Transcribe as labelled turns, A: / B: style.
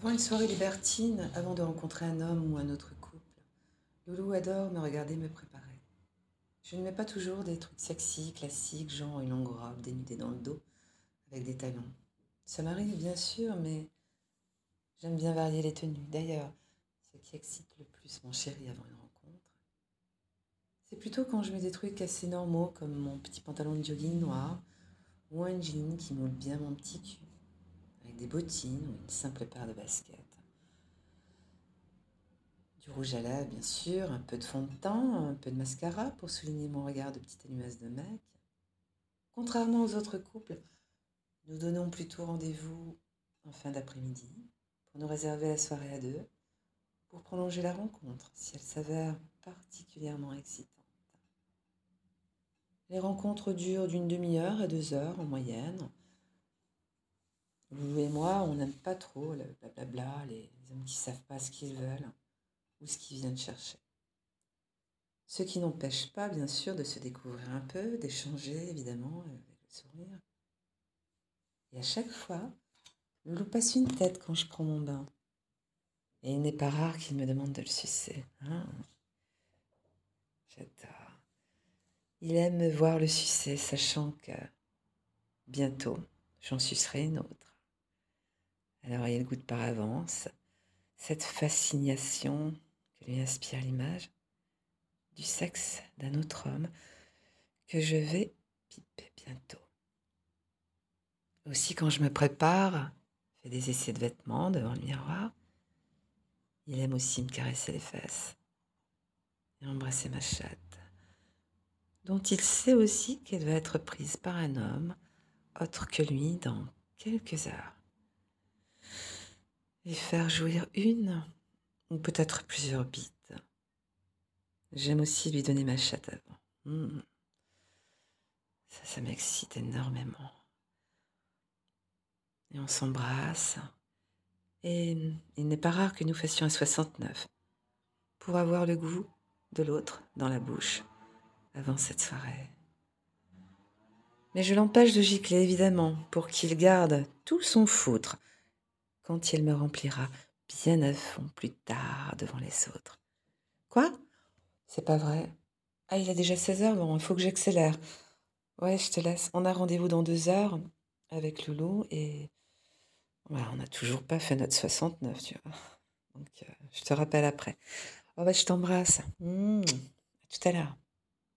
A: Avant une soirée libertine, avant de rencontrer un homme ou un autre couple, Loulou adore me regarder me préparer. Je ne mets pas toujours des trucs sexy, classiques, genre une longue robe dénudée dans le dos, avec des talons. Ça m'arrive bien sûr, mais j'aime bien varier les tenues. D'ailleurs, ce qui excite le plus mon chéri avant une rencontre, c'est plutôt quand je mets des trucs assez normaux, comme mon petit pantalon de jogging noir, ou un jean qui moule bien mon petit cul bottines ou une simple paire de baskets. Du rouge à lèvres, bien sûr, un peu de fond de teint, un peu de mascara pour souligner mon regard de petite allumeuse de mec. Contrairement aux autres couples, nous donnons plutôt rendez-vous en fin d'après-midi pour nous réserver la soirée à deux, pour prolonger la rencontre si elle s'avère particulièrement excitante. Les rencontres durent d'une demi-heure à deux heures en moyenne, vous et moi, on n'aime pas trop le blablabla, les, hommes qui ne savent pas ce qu'ils veulent ou ce qu'ils viennent chercher. Ce qui n'empêche pas, bien sûr, de se découvrir un peu, d'échanger, évidemment, avec le sourire. Et à chaque fois, Loulou passe une tête quand je prends mon bain. Et il n'est pas rare qu'il me demande de le sucer. Hein J'adore. Il aime me voir le sucer, sachant que bientôt, j'en sucerai une autre. Alors il goûte par avance. Cette fascination que lui inspire l'image du sexe d'un autre homme que je vais piper bientôt. Aussi quand je me prépare, fais des essais de vêtements devant le miroir, il aime aussi me caresser les fesses et embrasser ma chatte, dont il sait aussi qu'elle va être prise par un homme autre que lui dans quelques heures et faire jouir une ou peut-être plusieurs bites. J'aime aussi lui donner ma chatte avant. Hmm. Ça, ça m'excite énormément. Et on s'embrasse. Et il n'est pas rare que nous fassions un 69 pour avoir le goût de l'autre dans la bouche avant cette soirée. Mais je l'empêche de gicler, évidemment, pour qu'il garde tout son foutre quand il me remplira bien à fond plus tard devant les autres. Quoi? C'est pas vrai. Ah, il a déjà 16 heures, bon, il faut que j'accélère. Ouais, je te laisse. On a rendez-vous dans deux heures avec Loulou et on n'a toujours pas fait notre 69, tu vois. Donc, euh, je te rappelle après. Oh, bah, je t'embrasse. Mmh. À tout à l'heure.